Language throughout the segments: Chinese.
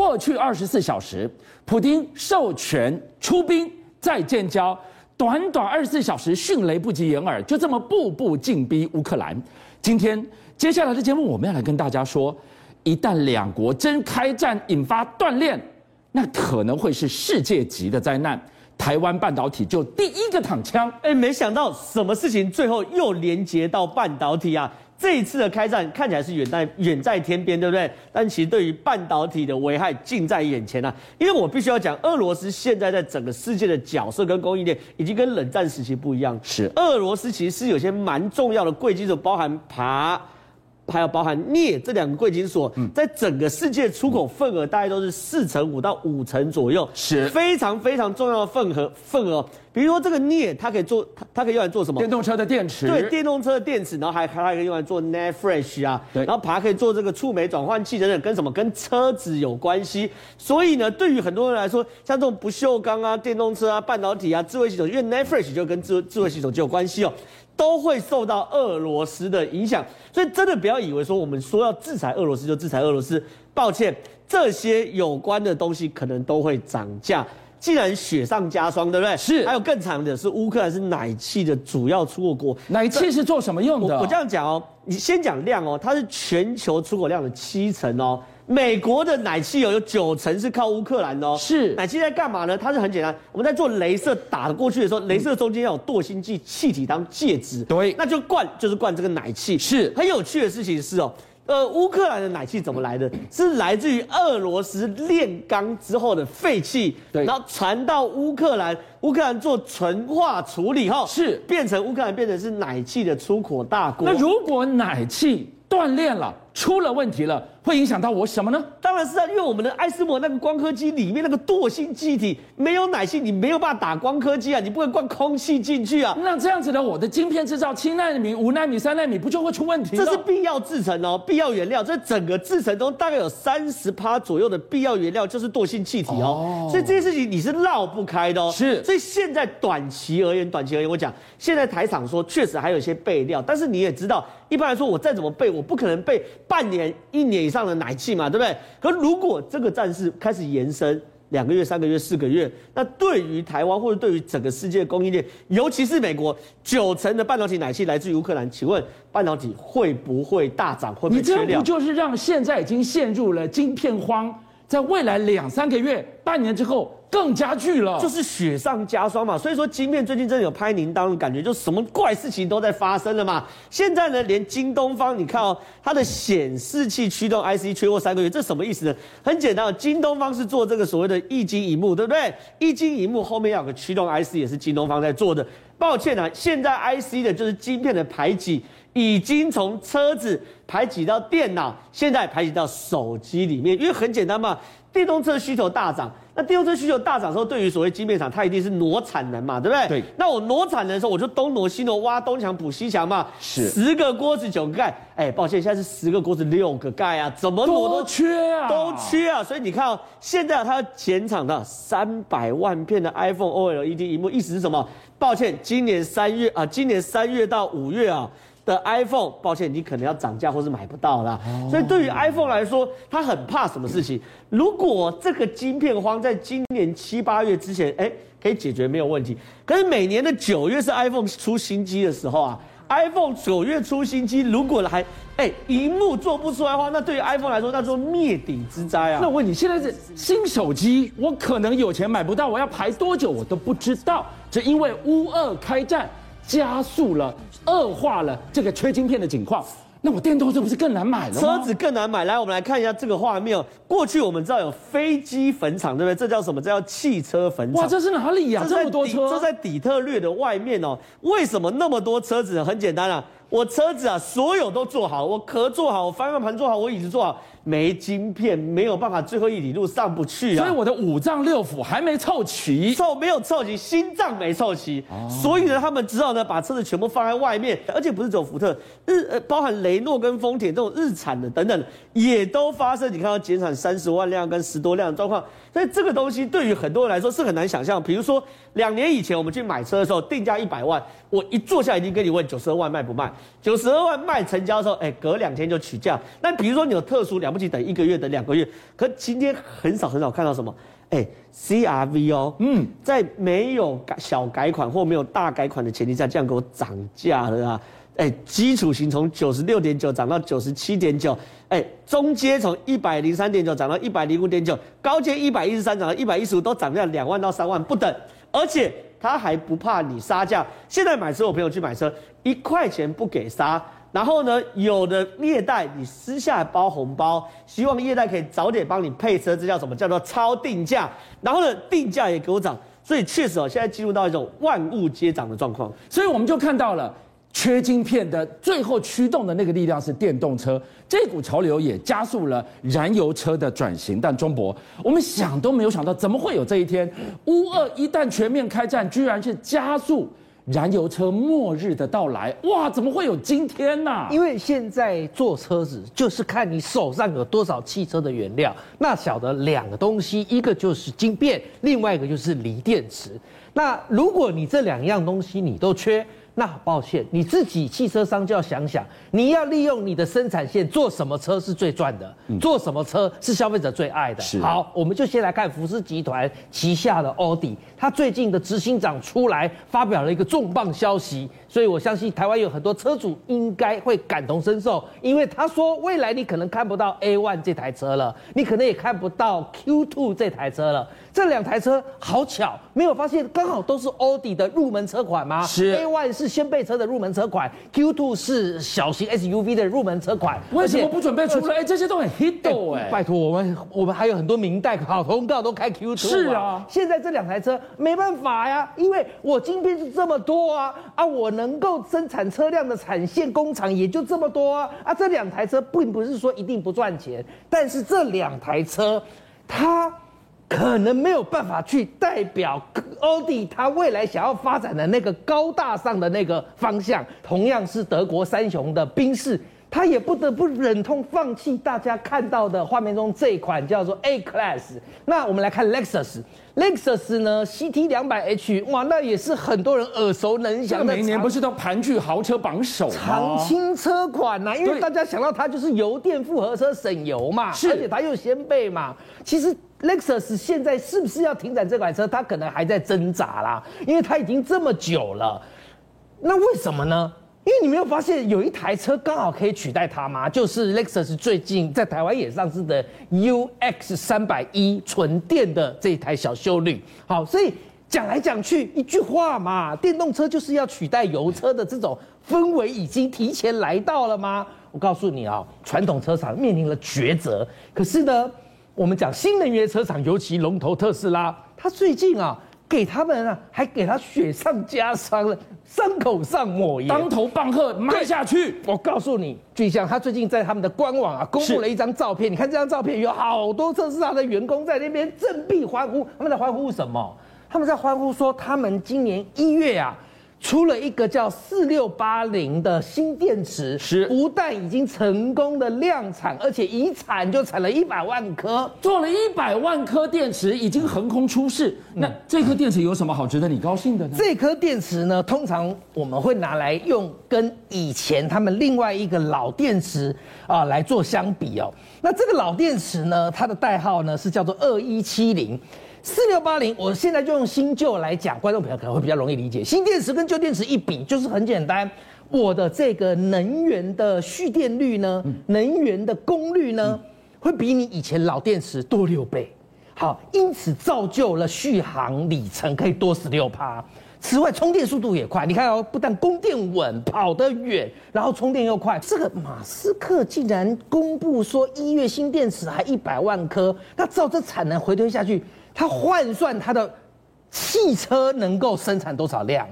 过去二十四小时，普京授权出兵再建交，短短二十四小时，迅雷不及掩耳，就这么步步进逼乌克兰。今天接下来的节目，我们要来跟大家说，一旦两国真开战，引发断链，那可能会是世界级的灾难。台湾半导体就第一个躺枪，哎，没想到什么事情最后又连接到半导体啊！这一次的开战看起来是远在远在天边，对不对？但其实对于半导体的危害近在眼前啊！因为我必须要讲，俄罗斯现在在整个世界的角色跟供应链已经跟冷战时期不一样。是，俄罗斯其实是有些蛮重要的贵金属，包含鈀。还有包含镍这两个贵金属，在整个世界出口份额大概都是四成五到五成左右，是非常非常重要的份额份额。比如说这个镍，它可以做它它可以用来做什么？电动车的电池。对，电动车的电池，然后还还可以用来做 net fresh 啊，对，然后鈀可以做这个触媒转换器等等，跟什么？跟车子有关系。所以呢，对于很多人来说，像这种不锈钢啊、电动车啊、半导体啊、智慧系统，因为 net fresh 就跟智智慧系统就有关系哦。都会受到俄罗斯的影响，所以真的不要以为说我们说要制裁俄罗斯就制裁俄罗斯。抱歉，这些有关的东西可能都会涨价。既然雪上加霜，对不对？是。还有更惨的是，乌克兰是奶气的主要出口国。奶气是做什么用的？我，我这样讲哦，你先讲量哦，它是全球出口量的七成哦。美国的奶气油有九成是靠乌克兰的哦，是。奶气在干嘛呢？它是很简单，我们在做镭射打过去的时候，镭射中间要有惰性剂气体当介质，对，那就灌就是灌这个奶气。是。很有趣的事情是哦，呃，乌克兰的奶气怎么来的？是来自于俄罗斯炼钢之后的废气，对，然后传到乌克兰，乌克兰做纯化处理后，是。变成乌克兰变成是奶气的出口大国。那如果奶气断裂了，出了问题了，会影响到我什么呢？当然是啊，因为我们的艾斯摩那个光刻机里面那个惰性气体没有奶性，你没有办法打光刻机啊，你不会灌空气进去啊。那这样子呢，我的晶片制造七纳米、五纳米、三纳米不就会出问题？这是必要制成哦，必要原料。这整个制程中大概有三十趴左右的必要原料就是惰性气体哦，哦，所以这件事情你是绕不开的哦。是，所以现在短期而言，短期而言，我讲现在台厂说确实还有一些备料，但是你也知道。一般来说，我再怎么备，我不可能备半年、一年以上的奶气嘛，对不对？可如果这个战事开始延伸两个月、三个月、四个月，那对于台湾或者对于整个世界供应链，尤其是美国，九成的半导体奶气来自于乌克兰，请问半导体会不会大涨？会不会缺料？你这不就是让现在已经陷入了晶片荒，在未来两三个月、半年之后？更加剧了，就是雪上加霜嘛。所以说，晶片最近真的有拍铃铛的感觉，就什么怪事情都在发生了嘛。现在呢，连京东方，你看哦，它的显示器驱动 IC 缺货三个月，这什么意思呢？很简单，京东方是做这个所谓的液晶萤幕，对不对？液晶萤幕后面要有个驱动 IC，也是京东方在做的。抱歉啊，现在 IC 的就是晶片的排挤，已经从车子排挤到电脑，现在排挤到手机里面，因为很简单嘛。电动车需求大涨，那电动车需求大涨的时候，对于所谓晶片厂，它一定是挪产能嘛，对不对？对。那我挪产能的时候，我就东挪西挪，挖东墙补西墙嘛。是。十个锅子九个盖，哎，抱歉，现在是十个锅子六个盖啊，怎么挪都缺啊，都缺啊。所以你看哦，现在它减产到三百万片的 iPhone OLED 屏幕，意思是什么？抱歉，今年三月啊，今年三月到五月啊。的 iPhone，抱歉，你可能要涨价或是买不到啦。所以对于 iPhone 来说，他很怕什么事情？如果这个晶片荒在今年七八月之前，哎，可以解决没有问题。可是每年的九月是 iPhone 出新机的时候啊，iPhone 九月出新机，如果还哎，荧幕做不出来的话，那对于 iPhone 来说，那就灭顶之灾啊。那我问你，现在是新手机，我可能有钱买不到，我要排多久我都不知道，只因为乌二开战。加速了，恶化了这个缺晶片的情况，那我电动车不是更难买了吗？车子更难买。来，我们来看一下这个画面哦。过去我们知道有飞机坟场，对不对？这叫什么？这叫汽车坟场。哇，这是哪里呀？这么多车？这在底特律的外面哦。为什么那么多车子？很简单啊，我车子啊，所有都做好，我壳做好，我方向盘做好，我椅子做好。没晶片，没有办法，最后一里路上不去啊！所以我的五脏六腑还没凑齐，凑没有凑齐，心脏没凑齐，哦、所以呢，他们只好呢把车子全部放在外面，而且不是只有福特，日呃包含雷诺跟丰田这种日产的等等，也都发生。你看到减产三十万辆跟十多辆的状况，所以这个东西对于很多人来说是很难想象。比如说两年以前我们去买车的时候，定价一百万，我一坐下来一定跟你问九十二万卖不卖？九十二万卖成交的时候，哎，隔两天就取价。那比如说你有特殊了不起，等一个月等两个月，可今天很少很少看到什么，哎，CRV 哦，嗯，在没有改小改款或没有大改款的前提下，这样给我涨价了啊！哎，基础型从九十六点九涨到九十七点九，哎，中阶从一百零三点九涨到一百零五点九，高阶一百一十三涨到一百一十五，都涨价两万到三万不等，而且他还不怕你杀价。现在买车，我朋友去买车，一块钱不给杀，然后呢，有的业代你私下包红包，希望业代可以早点帮你配车，这叫什么？叫做超定价。然后呢，定价也给我涨，所以确实哦，现在进入到一种万物皆涨的状况，所以我们就看到了。缺晶片的最后驱动的那个力量是电动车，这股潮流也加速了燃油车的转型。但中博，我们想都没有想到，怎么会有这一天？乌二一旦全面开战，居然是加速燃油车末日的到来。哇，怎么会有今天呢？因为现在做车子就是看你手上有多少汽车的原料。那晓得两个东西，一个就是晶片，另外一个就是锂电池。那如果你这两样东西你都缺，那抱歉，你自己汽车商就要想想，你要利用你的生产线做什么车是最赚的，做什么车是消费者最爱的。好，我们就先来看福斯集团旗下的奥迪，他最近的执行长出来发表了一个重磅消息，所以我相信台湾有很多车主应该会感同身受，因为他说未来你可能看不到 A1 这台车了，你可能也看不到 Q2 这台车了。这两台车好巧，没有发现刚好都是奥迪的入门车款吗？是。A1 是掀背车的入门车款，Q2 是小型 SUV 的入门车款。为什么不准备出来？哎，这些都很 hit 哎。拜托我们，我们还有很多明代好通告都开 Q2。是啊。现在这两台车没办法呀，因为我晶片是这么多啊啊，我能够生产车辆的产线工厂也就这么多啊啊，这两台车并不是说一定不赚钱，但是这两台车它。可能没有办法去代表奥迪它未来想要发展的那个高大上的那个方向。同样是德国三雄的宾士，他也不得不忍痛放弃大家看到的画面中这一款叫做 A Class。那我们来看 Lexus，Lexus 呢 CT 两百 H，哇，那也是很多人耳熟能详的。每年不是都盘踞豪车榜首吗？常青车款呐、啊，因为大家想到它就是油电复合车省油嘛，而且它又掀背嘛，其实。Lexus 现在是不是要停产这款车？它可能还在挣扎啦，因为它已经这么久了。那为什么呢？因为你没有发现有一台车刚好可以取代它吗？就是 Lexus 最近在台湾也上市的 UX 三百一纯电的这一台小休旅。好，所以讲来讲去一句话嘛，电动车就是要取代油车的这种氛围已经提前来到了吗？我告诉你啊，传统车厂面临了抉择。可是呢？我们讲新能源车厂，尤其龙头特斯拉，他最近啊，给他们啊，还给他雪上加霜了，伤口上抹盐，当头棒喝，卖下去。我告诉你，巨像他最近在他们的官网啊，公布了一张照片，你看这张照片，有好多特斯拉的员工在那边振臂欢呼，他们在欢呼什么？他们在欢呼说，他们今年一月啊。出了一个叫四六八零的新电池，是不但已经成功的量产，而且一产就产了一百万颗，做了一百万颗电池，已经横空出世。嗯、那这颗电池有什么好值得你高兴的呢？这颗电池呢，通常我们会拿来用跟以前他们另外一个老电池啊来做相比哦。那这个老电池呢，它的代号呢是叫做二一七零。四六八零，我现在就用新旧来讲，观众朋友可能会比较容易理解。新电池跟旧电池一比，就是很简单，我的这个能源的蓄电率呢，能源的功率呢，会比你以前老电池多六倍。好，因此造就了续航里程可以多十六趴。此外，充电速度也快。你看哦，不但供电稳，跑得远，然后充电又快。这个马斯克竟然公布说，一月新电池还一百万颗，那照这产能回推下去。他换算他的汽车能够生产多少辆，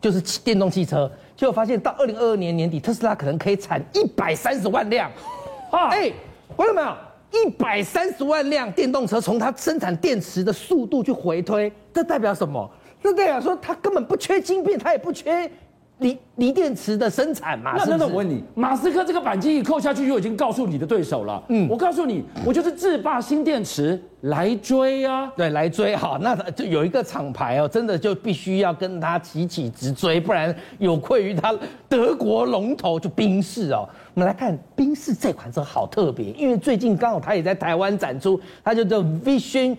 就是电动汽车，结果发现到二零二二年年底，特斯拉可能可以产一百三十万辆。啊，哎，观众朋友，一百三十万辆电动车，从它生产电池的速度去回推，这代表什么？这代表说它根本不缺晶片，它也不缺锂锂电池的生产嘛。那那那我问你，马斯克这个扳机一扣下去，就已经告诉你的对手了。嗯，我告诉你，我就是制霸新电池来追啊。对，来追好，那就有一个厂牌哦，真的就必须要跟他齐起直追，不然有愧于他德国龙头就宾士哦。我们来看宾士这款车好特别，因为最近刚好他也在台湾展出，它就叫 Vision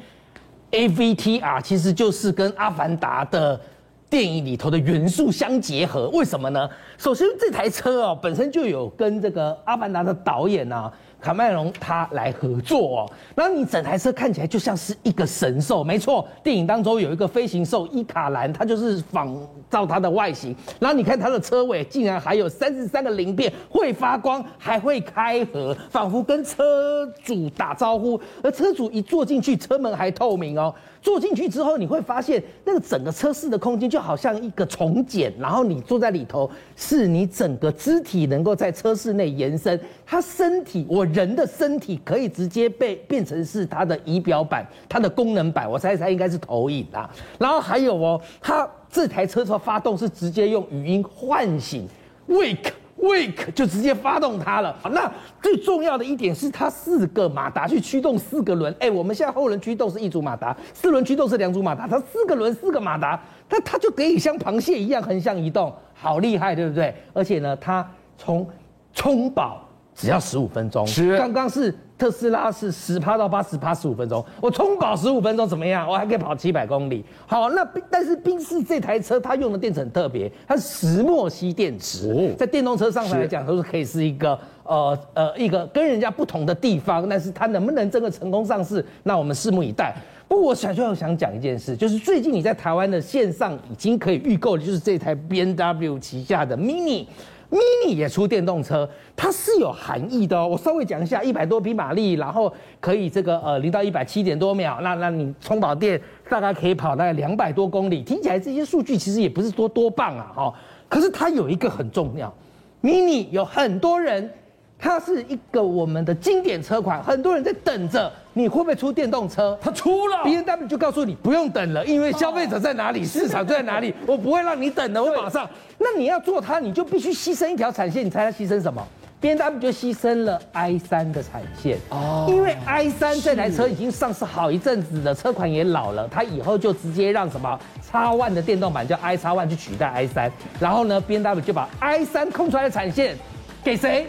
AVTR，其实就是跟阿凡达的。电影里头的元素相结合，为什么呢？首先，这台车哦，本身就有跟这个《阿凡达》的导演啊。卡麦隆他来合作哦，然后你整台车看起来就像是一个神兽，没错，电影当中有一个飞行兽伊卡兰，它就是仿照它的外形。然后你看它的车尾竟然还有三十三个鳞片，会发光，还会开合，仿佛跟车主打招呼。而车主一坐进去，车门还透明哦。坐进去之后，你会发现那个整个车室的空间就好像一个重茧，然后你坐在里头，是你整个肢体能够在车室内延伸，它身体我。人的身体可以直接被变成是它的仪表板，它的功能板，我猜猜应该是投影啊。然后还有哦，它这台车的发动是直接用语音唤醒，wake wake 就直接发动它了。那最重要的一点是它四个马达去驱动四个轮，哎，我们现在后轮驱动是一组马达，四轮驱动是两组马达，它四个轮四个马达，它它就可以像螃蟹一样横向移动，好厉害，对不对？而且呢，它从充饱。只要十五分钟，是刚刚是特斯拉是十趴到八十趴十五分钟，我充饱十五分钟怎么样？我还可以跑七百公里。好，那但是宾士这台车它用的电池很特别，它是石墨烯电池，在电动车上来讲都是可以是一个呃呃一个跟人家不同的地方，但是它能不能真的成功上市，那我们拭目以待。不过我想就要想讲一件事，就是最近你在台湾的线上已经可以预购的就是这台 B N W 旗下的 Mini。Mini 也出电动车，它是有含义的哦。我稍微讲一下，一百多匹马力，然后可以这个呃零到一百七点多秒，那那你充饱电大概可以跑大概两百多公里。听起来这些数据其实也不是多多棒啊，哈。可是它有一个很重要，Mini 有很多人。它是一个我们的经典车款，很多人在等着，你会不会出电动车？它出了，BMW 就告诉你不用等了，因为消费者在哪里，市场就在哪里，我不会让你等的，我马上。那你要做它，你就必须牺牲一条产线，你猜它牺牲什么？BMW 就牺牲了 i 三的产线哦，因为 i 三这台车已经上市好一阵子了，车款也老了，它以后就直接让什么 X1 的电动版叫 iX1 去取代 i 三然后呢，BMW 就把 i 三空出来的产线给谁？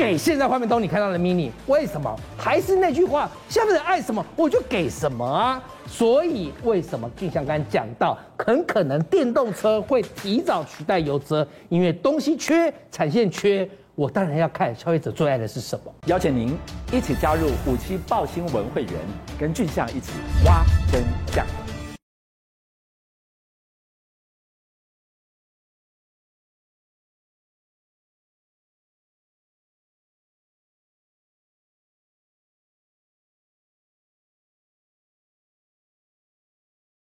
给现在画面中你看到的 Mini，为什么？还是那句话，消费者爱什么我就给什么啊！所以为什么俊相刚才讲到，很可能电动车会提早取代油车，因为东西缺，产线缺，我当然要看消费者最爱的是什么。邀请您一起加入五七报新闻会员，跟俊相一起挖真相。